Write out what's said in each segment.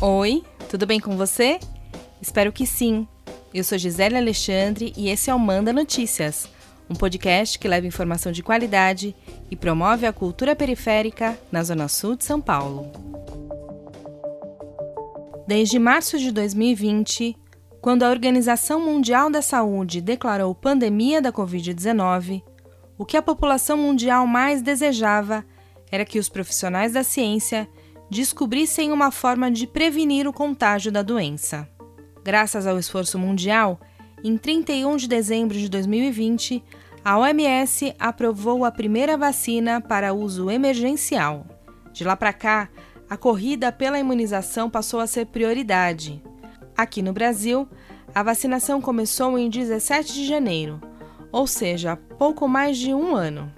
Oi, tudo bem com você? Espero que sim. Eu sou Gisele Alexandre e esse é o Manda Notícias, um podcast que leva informação de qualidade e promove a cultura periférica na Zona Sul de São Paulo. Desde março de 2020, quando a Organização Mundial da Saúde declarou pandemia da Covid-19, o que a população mundial mais desejava era que os profissionais da ciência descobrissem uma forma de prevenir o contágio da doença. Graças ao esforço mundial, em 31 de dezembro de 2020, a OMS aprovou a primeira vacina para uso emergencial. De lá para cá, a corrida pela imunização passou a ser prioridade. Aqui no Brasil, a vacinação começou em 17 de janeiro, ou seja, pouco mais de um ano.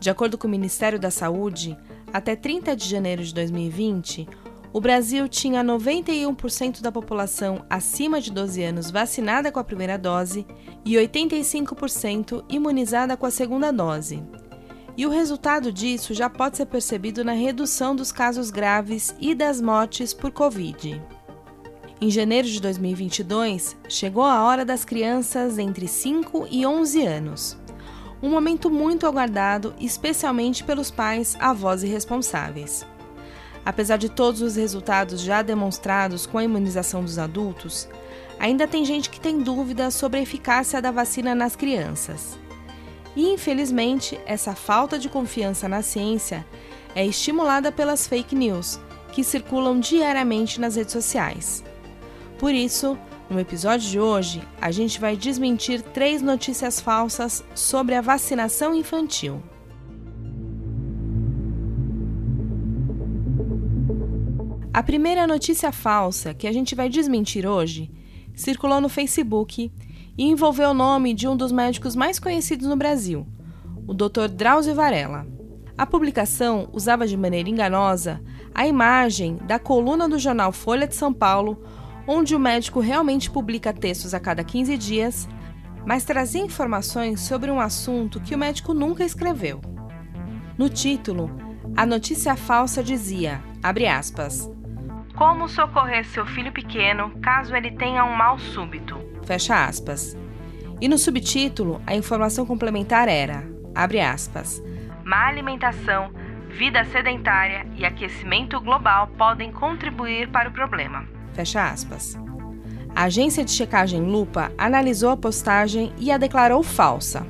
De acordo com o Ministério da Saúde, até 30 de janeiro de 2020, o Brasil tinha 91% da população acima de 12 anos vacinada com a primeira dose e 85% imunizada com a segunda dose. E o resultado disso já pode ser percebido na redução dos casos graves e das mortes por Covid. Em janeiro de 2022, chegou a hora das crianças entre 5 e 11 anos um momento muito aguardado, especialmente pelos pais, avós e responsáveis. Apesar de todos os resultados já demonstrados com a imunização dos adultos, ainda tem gente que tem dúvidas sobre a eficácia da vacina nas crianças. E, infelizmente, essa falta de confiança na ciência é estimulada pelas fake news, que circulam diariamente nas redes sociais. Por isso, no episódio de hoje, a gente vai desmentir três notícias falsas sobre a vacinação infantil. A primeira notícia falsa que a gente vai desmentir hoje circulou no Facebook e envolveu o nome de um dos médicos mais conhecidos no Brasil, o Dr. Drauzio Varela. A publicação usava de maneira enganosa a imagem da coluna do jornal Folha de São Paulo onde o médico realmente publica textos a cada 15 dias, mas trazia informações sobre um assunto que o médico nunca escreveu. No título, a notícia falsa dizia, aspas, Como socorrer seu filho pequeno caso ele tenha um mal súbito? Fecha aspas. E no subtítulo, a informação complementar era, abre aspas, Má alimentação, vida sedentária e aquecimento global podem contribuir para o problema. Fecha aspas. A agência de checagem Lupa analisou a postagem e a declarou falsa,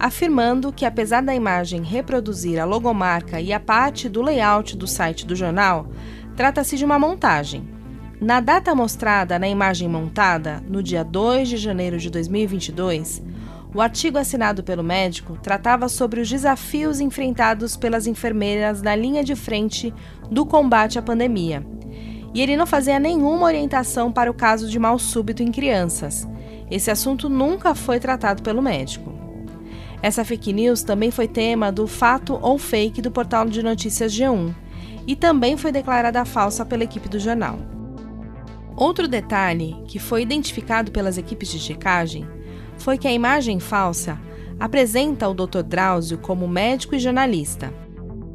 afirmando que, apesar da imagem reproduzir a logomarca e a parte do layout do site do jornal, trata-se de uma montagem. Na data mostrada na imagem montada, no dia 2 de janeiro de 2022, o artigo assinado pelo médico tratava sobre os desafios enfrentados pelas enfermeiras na linha de frente do combate à pandemia e ele não fazia nenhuma orientação para o caso de mal súbito em crianças. Esse assunto nunca foi tratado pelo médico. Essa fake news também foi tema do Fato ou Fake do portal de notícias G1 e também foi declarada falsa pela equipe do jornal. Outro detalhe que foi identificado pelas equipes de checagem foi que a imagem falsa apresenta o Dr. Drauzio como médico e jornalista.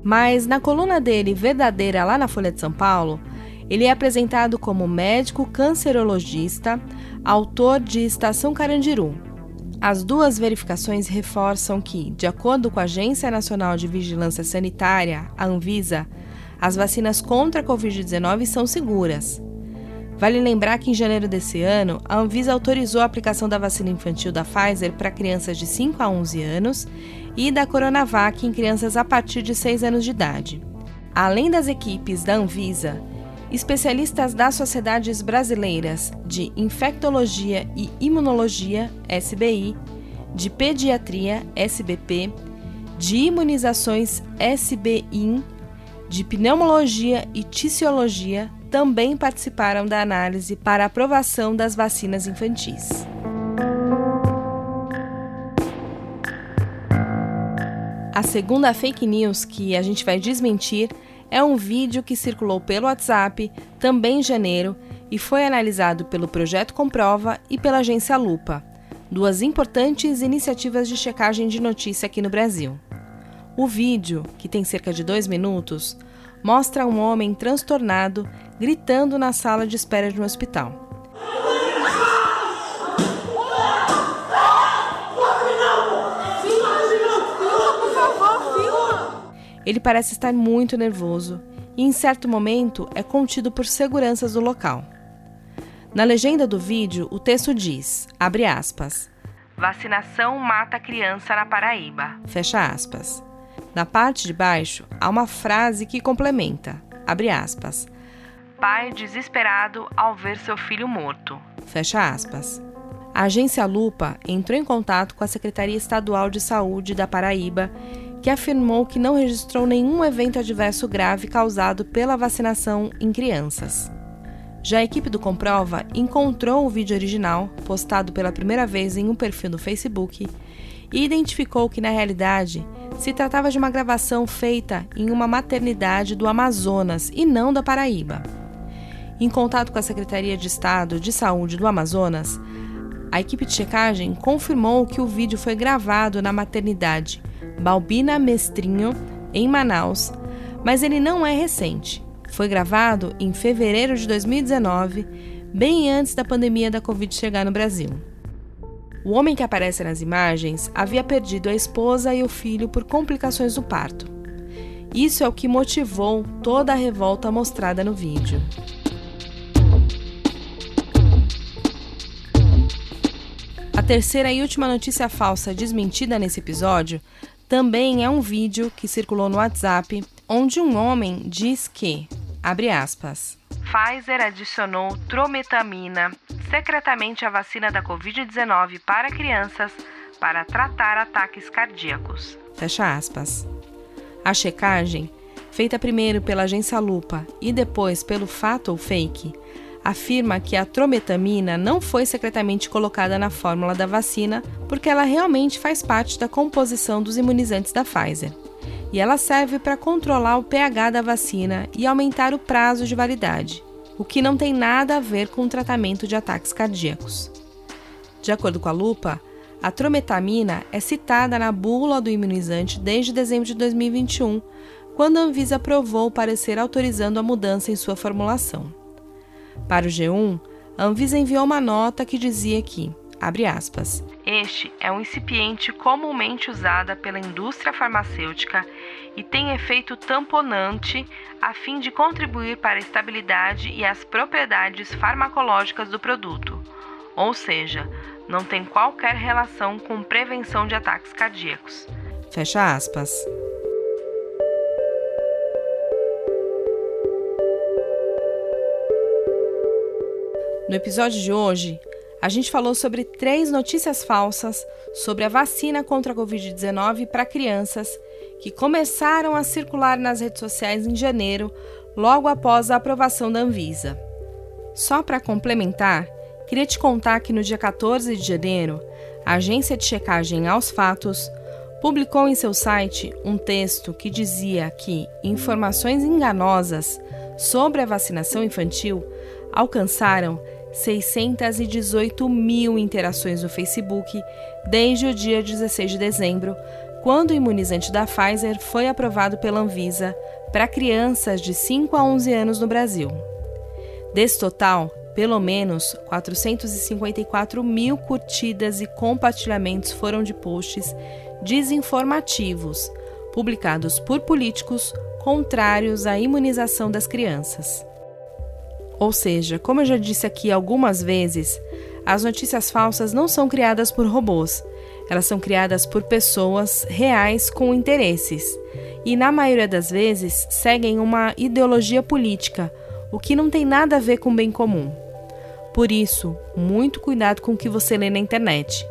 Mas na coluna dele verdadeira lá na Folha de São Paulo, ele é apresentado como médico cancerologista, autor de Estação Carandiru. As duas verificações reforçam que, de acordo com a Agência Nacional de Vigilância Sanitária, a Anvisa, as vacinas contra a Covid-19 são seguras. Vale lembrar que em janeiro desse ano, a Anvisa autorizou a aplicação da vacina infantil da Pfizer para crianças de 5 a 11 anos e da Coronavac em crianças a partir de 6 anos de idade. Além das equipes da Anvisa especialistas das Sociedades Brasileiras de Infectologia e Imunologia, SBI, de Pediatria, SBP, de Imunizações, SBIN, de Pneumologia e Ticiologia também participaram da análise para aprovação das vacinas infantis. A segunda fake news que a gente vai desmentir é um vídeo que circulou pelo WhatsApp também em janeiro e foi analisado pelo Projeto Comprova e pela agência Lupa, duas importantes iniciativas de checagem de notícia aqui no Brasil. O vídeo, que tem cerca de dois minutos, mostra um homem transtornado gritando na sala de espera de um hospital. Ele parece estar muito nervoso e, em certo momento, é contido por seguranças do local. Na legenda do vídeo, o texto diz, abre aspas, Vacinação mata criança na Paraíba. Fecha aspas. Na parte de baixo, há uma frase que complementa, abre aspas, Pai desesperado ao ver seu filho morto. Fecha aspas. A agência Lupa entrou em contato com a Secretaria Estadual de Saúde da Paraíba que afirmou que não registrou nenhum evento adverso grave causado pela vacinação em crianças. Já a equipe do Comprova encontrou o vídeo original, postado pela primeira vez em um perfil no Facebook, e identificou que, na realidade, se tratava de uma gravação feita em uma maternidade do Amazonas e não da Paraíba. Em contato com a Secretaria de Estado de Saúde do Amazonas, a equipe de checagem confirmou que o vídeo foi gravado na maternidade Balbina Mestrinho, em Manaus, mas ele não é recente. Foi gravado em fevereiro de 2019, bem antes da pandemia da Covid chegar no Brasil. O homem que aparece nas imagens havia perdido a esposa e o filho por complicações do parto. Isso é o que motivou toda a revolta mostrada no vídeo. Terceira e última notícia falsa desmentida nesse episódio também é um vídeo que circulou no WhatsApp onde um homem diz que, abre aspas, Pfizer adicionou trometamina secretamente à vacina da Covid-19 para crianças para tratar ataques cardíacos. Fecha aspas. A checagem, feita primeiro pela agência Lupa e depois pelo Fato ou Fake, afirma que a trometamina não foi secretamente colocada na fórmula da vacina porque ela realmente faz parte da composição dos imunizantes da Pfizer. E ela serve para controlar o pH da vacina e aumentar o prazo de validade, o que não tem nada a ver com o tratamento de ataques cardíacos. De acordo com a lupa, a trometamina é citada na bula do imunizante desde dezembro de 2021, quando a Anvisa aprovou o parecer autorizando a mudança em sua formulação. Para o G1, a Anvisa enviou uma nota que dizia que, abre aspas, este é um incipiente comumente usada pela indústria farmacêutica e tem efeito tamponante a fim de contribuir para a estabilidade e as propriedades farmacológicas do produto, ou seja, não tem qualquer relação com prevenção de ataques cardíacos. Fecha aspas. No episódio de hoje, a gente falou sobre três notícias falsas sobre a vacina contra a Covid-19 para crianças que começaram a circular nas redes sociais em janeiro, logo após a aprovação da Anvisa. Só para complementar, queria te contar que no dia 14 de janeiro, a agência de checagem aos fatos publicou em seu site um texto que dizia que informações enganosas sobre a vacinação infantil alcançaram 618 mil interações no Facebook desde o dia 16 de dezembro, quando o imunizante da Pfizer foi aprovado pela Anvisa para crianças de 5 a 11 anos no Brasil. Desse total, pelo menos 454 mil curtidas e compartilhamentos foram de posts desinformativos, publicados por políticos contrários à imunização das crianças. Ou seja, como eu já disse aqui algumas vezes, as notícias falsas não são criadas por robôs. Elas são criadas por pessoas reais com interesses e, na maioria das vezes, seguem uma ideologia política, o que não tem nada a ver com o bem comum. Por isso, muito cuidado com o que você lê na internet.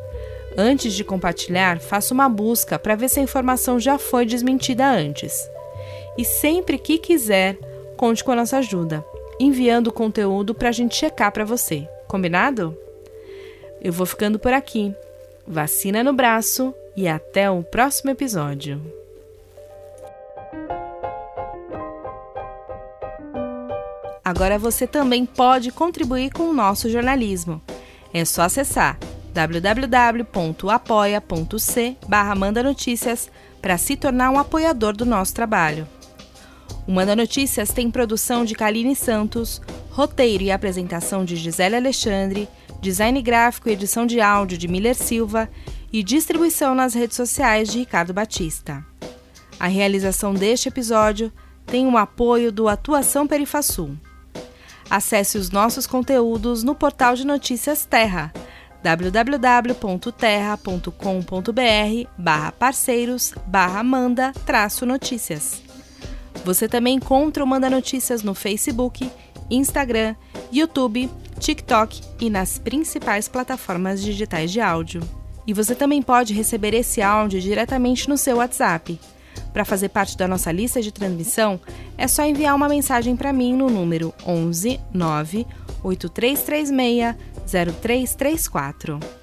Antes de compartilhar, faça uma busca para ver se a informação já foi desmentida antes. E sempre que quiser, conte com a nossa ajuda enviando conteúdo para a gente checar para você. Combinado? Eu vou ficando por aqui. Vacina no braço e até o próximo episódio. Agora você também pode contribuir com o nosso jornalismo. É só acessar www.apoia.c barra para se tornar um apoiador do nosso trabalho. O Manda Notícias tem produção de Kaline Santos, roteiro e apresentação de Gisele Alexandre, design gráfico e edição de áudio de Miller Silva e distribuição nas redes sociais de Ricardo Batista. A realização deste episódio tem o apoio do Atuação Perifasul. Acesse os nossos conteúdos no portal de notícias Terra www.terra.com.br barra parceiros barra manda traço notícias. Você também encontra o Manda Notícias no Facebook, Instagram, YouTube, TikTok e nas principais plataformas digitais de áudio. E você também pode receber esse áudio diretamente no seu WhatsApp. Para fazer parte da nossa lista de transmissão, é só enviar uma mensagem para mim no número 11 9 8336 0334.